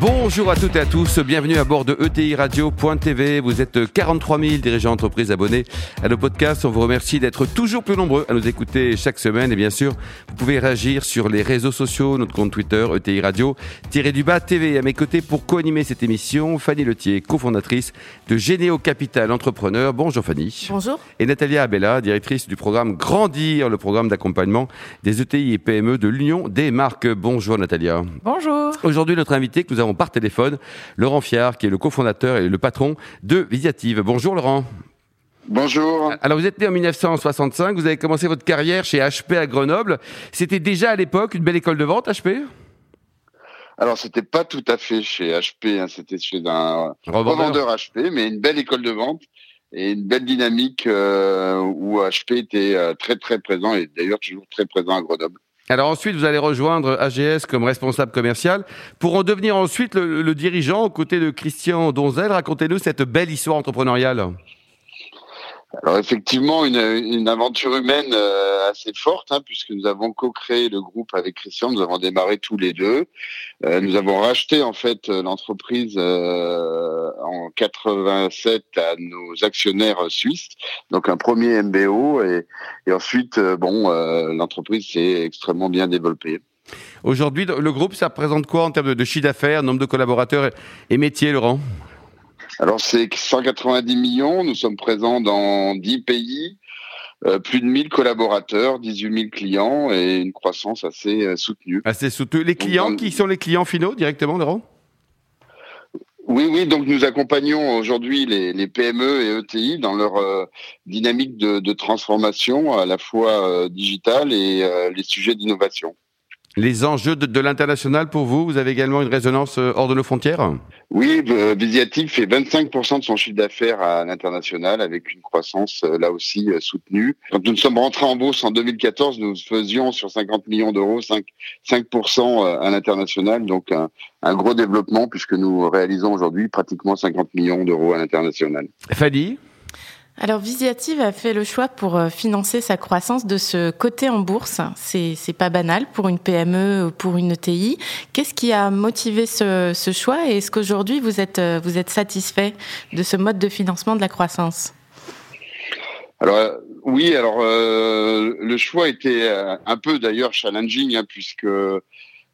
Bonjour à toutes et à tous, bienvenue à bord de ETI Radio.tv. Vous êtes 43 000 dirigeants d'entreprise abonnés à nos podcasts. On vous remercie d'être toujours plus nombreux à nous écouter chaque semaine. Et bien sûr, vous pouvez réagir sur les réseaux sociaux, notre compte Twitter, ETI Radio, du bas TV. À mes côtés pour co-animer cette émission, Fanny Letier, cofondatrice de Généo Capital Entrepreneur. Bonjour Fanny. Bonjour. Et Natalia Abella, directrice du programme Grandir, le programme d'accompagnement des ETI et PME de l'Union des marques. Bonjour Natalia. Bonjour. Aujourd'hui, notre invité que nous avons par téléphone Laurent Fiard, qui est le cofondateur et le patron de Visiative. Bonjour Laurent. Bonjour. Alors vous êtes né en 1965, vous avez commencé votre carrière chez HP à Grenoble. C'était déjà à l'époque une belle école de vente HP alors, c'était pas tout à fait chez HP, hein. c'était chez un revendeur. HP, mais une belle école de vente et une belle dynamique euh, où HP était euh, très très présent et d'ailleurs toujours très présent à Grenoble. Alors ensuite, vous allez rejoindre AGS comme responsable commercial pour en devenir ensuite le, dirigeant aux côtés de Christian Donzel. Racontez-nous cette belle histoire entrepreneuriale. Alors effectivement, une, une aventure humaine euh, assez forte, hein, puisque nous avons co-créé le groupe avec Christian, nous avons démarré tous les deux. Euh, nous avons racheté en fait l'entreprise euh, en 87 à nos actionnaires suisses, donc un premier MBO, et, et ensuite, bon, l'entreprise s'est extrêmement bien développée. Aujourd'hui, le groupe, ça représente quoi en termes de chiffre d'affaires, nombre de collaborateurs et métiers, Laurent? Alors c'est 190 millions, nous sommes présents dans 10 pays, euh, plus de 1000 collaborateurs, 18 000 clients et une croissance assez euh, soutenue. Assez soutenue. Les clients, qui sont les clients finaux directement, Laurent? Oui, oui, donc nous accompagnons aujourd'hui les, PME et ETI dans leur euh, dynamique de, transformation à la fois digitale et les sujets d'innovation. Les enjeux de, l'international pour vous, vous avez également une résonance euh, hors de nos frontières? Oui, euh, Visiative fait 25% de son chiffre d'affaires à l'international avec une croissance euh, là aussi soutenue. Quand nous sommes rentrés en bourse en 2014, nous faisions sur 50 millions d'euros 5, 5% à l'international, donc un, un, gros développement puisque nous réalisons aujourd'hui pratiquement 50 millions d'euros à l'international. Fadi? Alors Visiative a fait le choix pour euh, financer sa croissance de ce côté en bourse. C'est c'est pas banal pour une PME ou pour une ETI. Qu'est-ce qui a motivé ce, choix et est-ce qu'aujourd'hui vous êtes euh, vous êtes satisfait de ce mode de financement de la croissance? Alors euh, oui, alors le choix était un peu d'ailleurs challenging hein, puisque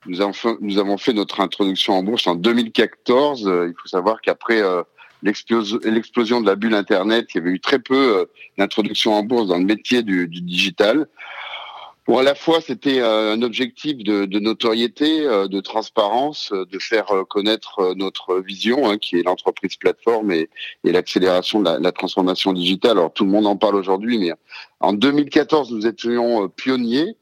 nous avons fait notre introduction en bourse en 2014. Il faut savoir qu'après l'explosion de la bulle Internet, il y avait eu très peu euh, d'introduction en bourse dans le métier du, digital. Pour à la fois, c'était euh, un objectif de, notoriété, euh, de transparence, de faire connaître notre vision, hein, qui est l'entreprise plateforme et, l'accélération de la, la, transformation digitale. Alors tout le monde en parle aujourd'hui, mais en 2014, nous étions pionniers.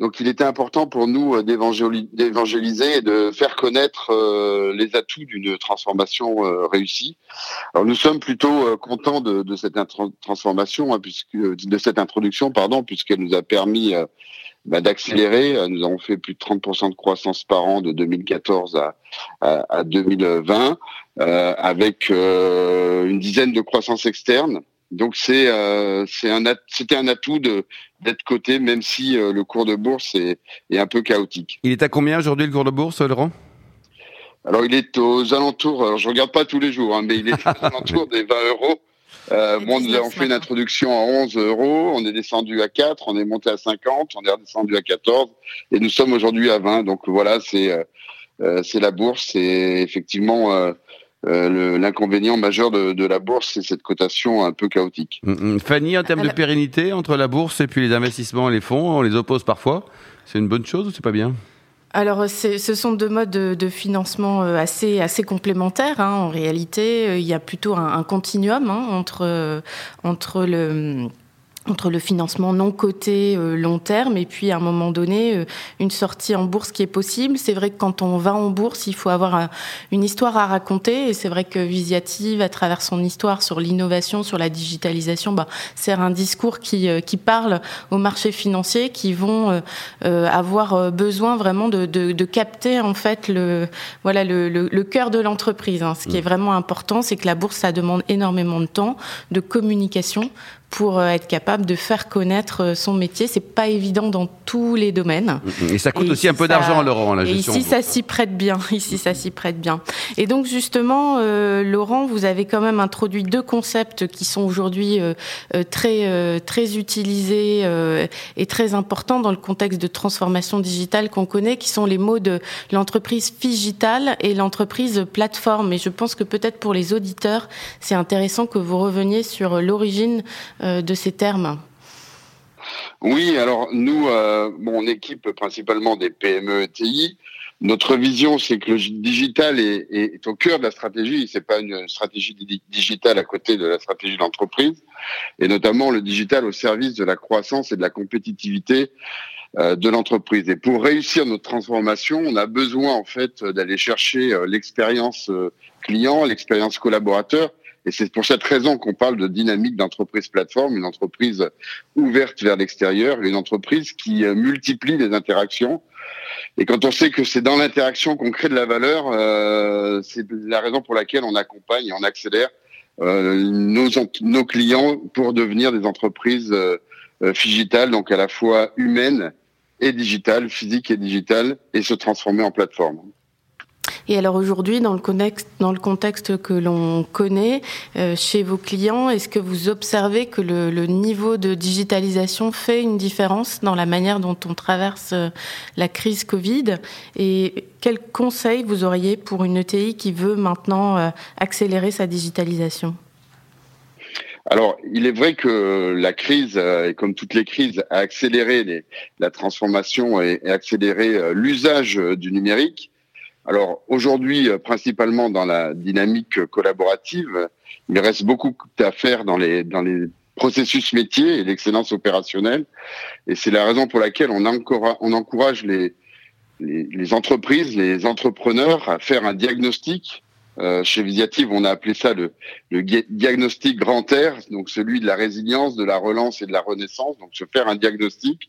Donc il était important pour nous euh, d'évangéliser et de faire connaître euh, les atouts d'une transformation euh, réussie. Alors nous sommes plutôt contents de, cette transformation, hein, puisque de cette introduction, pardon, puisqu'elle nous a permis bah, d'accélérer. Nous avons fait plus de 30% de croissance par an de 2014 à, à, 2020, avec une dizaine de croissances externes. Donc c'est euh, c'était un atout de d'être coté même si euh, le cours de bourse est, est un peu chaotique. Il est à combien aujourd'hui le cours de bourse, Laurent? Alors il est aux alentours. Alors je regarde pas tous les jours, hein, mais il est aux alentours des 20 euros. Euh, bon, nous avons fait une introduction à 11 euros, on est descendu à 4, on est monté à 50, on est redescendu à 14, et nous sommes aujourd'hui à 20. Donc voilà, c'est euh, euh c'est la bourse, c'est effectivement euh, l'inconvénient majeur de, la bourse, c'est cette cotation un peu chaotique. Mm, mm. Fanny, en termes de pérennité entre la bourse et puis les investissements et les fonds, on les oppose parfois? C'est une bonne chose ou c'est pas bien? Alors, ce sont deux modes de, financement euh, assez, assez complémentaires. Hein. En réalité, euh, il y a plutôt un, continuum hein, entre, entre le entre le financement non coté euh, long terme et puis à un moment donné euh, une sortie en bourse qui est possible. C'est vrai que quand on va en bourse, il faut avoir une histoire à raconter et c'est vrai que Visiative, à travers son histoire sur l'innovation, sur la digitalisation, bah, sert un discours qui, euh, qui parle aux marchés financiers qui vont avoir besoin vraiment de, de, de, capter en fait le voilà le, le, le cœur de l'entreprise. Hein. Ce qui est mmh. vraiment important, c'est que la bourse ça demande énormément de temps, de communication pour euh, être capable de faire connaître euh, son métier. C'est pas évident dans tous les domaines. Et ça coûte aussi un peu d'argent, Laurent, la gestion. Et ici, ça s'y prête bien. Ici, ça s'y prête bien. Et donc, justement, euh, Laurent, vous avez quand même introduit deux concepts qui sont aujourd'hui très très utilisés et très importants dans le contexte de transformation digitale qu'on connaît, qui sont les mots de l'entreprise digitale et l'entreprise plateforme. Et je pense que peut-être pour les auditeurs, c'est intéressant que vous reveniez sur l'origine de ces termes Oui, alors nous, euh, on équipe principalement des PME ETI. Notre vision, c'est que le digital est, au cœur de la stratégie. C'est pas une stratégie digitale à côté de la stratégie de l'entreprise, et notamment le digital au service de la croissance et de la compétitivité euh, de l'entreprise. Et pour réussir notre transformation, on a besoin en fait d'aller chercher l'expérience client, l'expérience collaborateur, et c'est pour cette raison qu'on parle de dynamique d'entreprise plateforme, une entreprise ouverte vers l'extérieur, une entreprise qui euh, multiplie les interactions. Et quand on sait que c'est dans l'interaction qu'on crée de la valeur, euh, c'est la raison pour laquelle on accompagne et on accélère euh, nos, clients pour devenir des entreprises euh, digitales, donc à la fois humaines et digitales, physiques et digitales, et se transformer en plateforme. Et alors aujourd'hui, dans le contexte, que l'on connaît euh, chez vos clients, est-ce que vous observez que le, niveau de digitalisation fait une différence dans la manière dont on traverse euh, la crise Covid? Et quels conseils vous auriez pour une ETI qui veut maintenant euh, accélérer sa digitalisation? Alors, il est vrai que la crise, et comme toutes les crises, a accéléré la transformation et accéléré l'usage du numérique. Alors aujourd'hui, euh, principalement dans la dynamique collaborative, il reste beaucoup à faire dans les dans les processus métiers et l'excellence opérationnelle. Et c'est la raison pour laquelle on, encourage, on encourage les, les, les, entreprises, les entrepreneurs à faire un diagnostic. Euh, chez Visiative, on a appelé ça le, le, diagnostic grand air, donc celui de la résilience, de la relance et de la renaissance. Donc se faire un diagnostic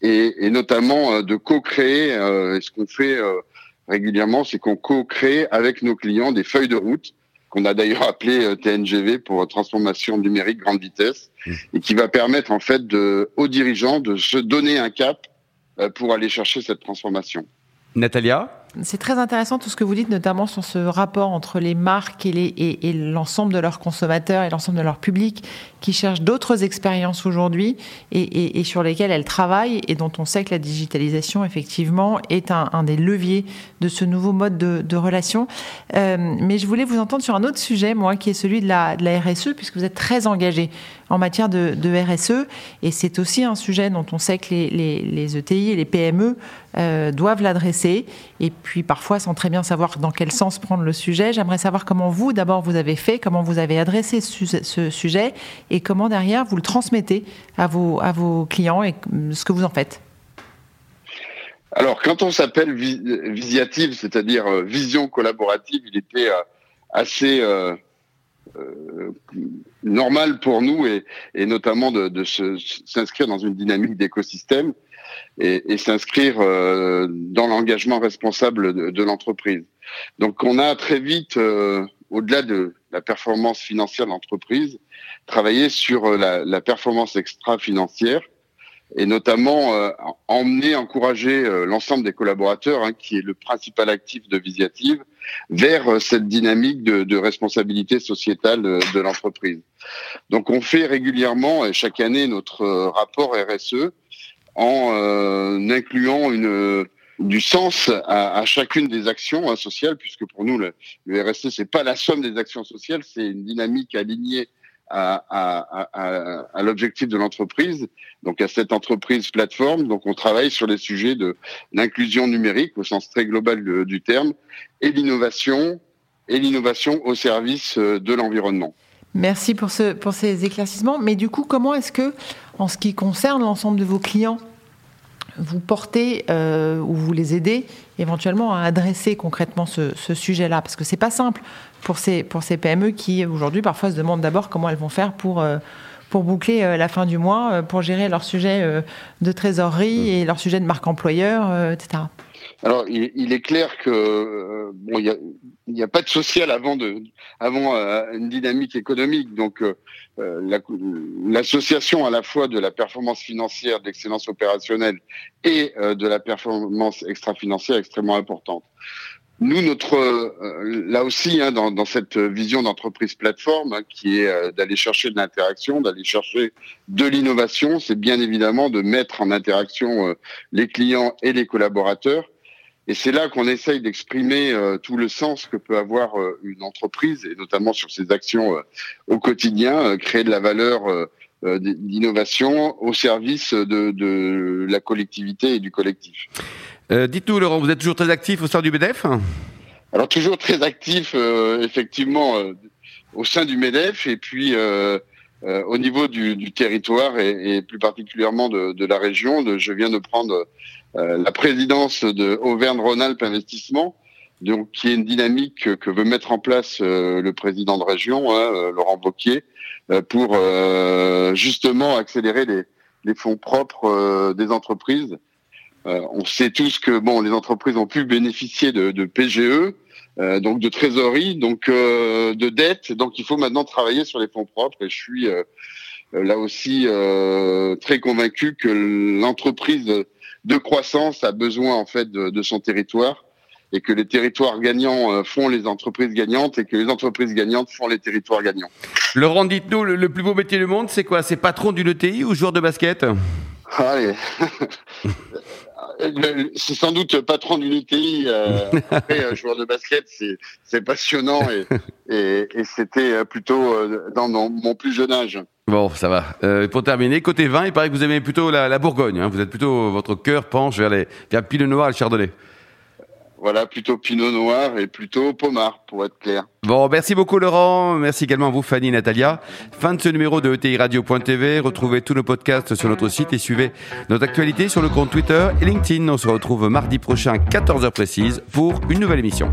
et, et notamment euh, de co-créer euh, ce qu'on fait euh, régulièrement, c'est qu'on co-crée avec nos clients des feuilles de route qu'on a d'ailleurs appelé euh, TNGV pour transformation numérique grande vitesse mmh. et qui va permettre en fait de, aux dirigeants de se donner un cap euh, pour aller chercher cette transformation. Natalia? C'est très intéressant tout ce que vous dites, notamment sur ce rapport entre les marques et, l'ensemble de leurs consommateurs et l'ensemble de leur public qui cherchent d'autres expériences aujourd'hui et, sur lesquelles elles travaillent et dont on sait que la digitalisation, effectivement, est un, des leviers de ce nouveau mode de, relation. Euh, mais je voulais vous entendre sur un autre sujet, moi, qui est celui de la, RSE, puisque vous êtes très engagé en matière de, RSE. Et c'est aussi un sujet dont on sait que les, les, les ETI et les PME euh, doivent l'adresser. Et puis parfois, sans très bien savoir dans quel sens prendre le sujet, j'aimerais savoir comment vous, d'abord, vous avez fait, comment vous avez adressé ce, sujet et comment derrière vous le transmettez à vos, à vos clients et ce que vous en faites. Alors, quand on s'appelle Visiative, c'est-à-dire euh, vision collaborative, il était euh, assez normal pour nous et, et notamment de, de s'inscrire dans une dynamique d'écosystème et, et s'inscrire euh, dans l'engagement responsable de, de l'entreprise. Donc on a très vite, euh, au-delà de la performance financière de l'entreprise, travaillé sur la, la performance extra-financière et notamment euh, emmener, encourager euh, l'ensemble des collaborateurs, hein, qui est le principal actif de Visiative, vers euh, cette dynamique de, de, responsabilité sociétale de, de l'entreprise. Donc on fait régulièrement et chaque année notre rapport RSE en incluant une du sens à, à, chacune des actions hein, sociales, puisque pour nous le, le RSE c'est pas la somme des actions sociales, c'est une dynamique alignée à, l'objectif de l'entreprise, donc à cette entreprise plateforme. Donc on travaille sur les sujets de l'inclusion numérique au sens très global du terme et l'innovation et l'innovation au service euh, de l'environnement. Merci pour, pour ces éclaircissements. Mais du coup, comment est-ce que, en ce qui concerne l'ensemble de vos clients, vous portez euh, ou vous les aidez éventuellement à adresser concrètement ce, sujet-là Parce que c'est pas simple pour ces, pour ces PME qui aujourd'hui parfois se demandent d'abord comment elles vont faire pour, euh, pour boucler euh, la fin du mois, pour gérer leur sujet de trésorerie mmh. et leur sujet de marque employeur, etc. Alors, il, est clair que bon, il n'y a, pas de social avant de avant une dynamique économique. Donc, euh, l'association à la fois de la performance financière, de l'excellence opérationnelle et euh, de la performance extra-financière est extrêmement importante. Nous, notre euh, là aussi, hein, dans, dans, cette vision d'entreprise plateforme, hein, qui est d'aller chercher de l'interaction, d'aller chercher de l'innovation, c'est bien évidemment de mettre en interaction les clients et les collaborateurs et c'est là qu'on essaye d'exprimer euh, tout le sens que peut avoir euh, une entreprise, et notamment sur ses actions euh, au quotidien, créer de la valeur d'innovation au service de, de, la collectivité et du collectif. Dites-nous, Laurent, vous êtes toujours très actif au sein du MEDEF? Alors toujours très actif, effectivement, au sein du MEDEF, et puis au niveau du, du territoire, et, et, plus particulièrement de, de la région. De, je viens de prendre la présidence de Auvergne-Rhône-Alpes Investissement, donc qui est une dynamique que veut mettre en place euh, le président de région, hein, euh, Laurent Bocquier, pour justement accélérer les, les fonds propres des entreprises. on sait tous que bon, les entreprises ont pu bénéficier de, de PGE, donc de trésorerie, donc de dette. Donc il faut maintenant travailler sur les fonds propres. Et je suis là aussi très convaincu que l'entreprise de croissance a besoin en fait de, son territoire et que les territoires gagnants euh, font les entreprises gagnantes et que les entreprises gagnantes font les territoires gagnants. Laurent, dites-nous, le, plus beau métier du monde, c'est quoi? C'est patron d'une ETI ou joueur de basket? Allez. c'est sans doute patron d'une ETI. Euh, après, joueur de basket, c'est passionnant et, c'était plutôt euh, dans mon plus jeune âge. Bon, ça va. Euh, pour terminer, côté vin, il paraît que vous aimez plutôt la, Bourgogne. Hein. Vous êtes plutôt, votre cœur penche vers les vers Pinot Noir et le Chardonnay. Voilà, plutôt Pinot Noir et plutôt Pomard, pour être clair. Bon, merci beaucoup Laurent. Merci également à vous Fanny et Natalia. Fin de ce numéro de ETI Radio.tv. Retrouvez tous nos podcasts sur notre site et suivez notre actualité sur le compte Twitter et LinkedIn. On se retrouve mardi prochain, 14h précise, pour une nouvelle émission.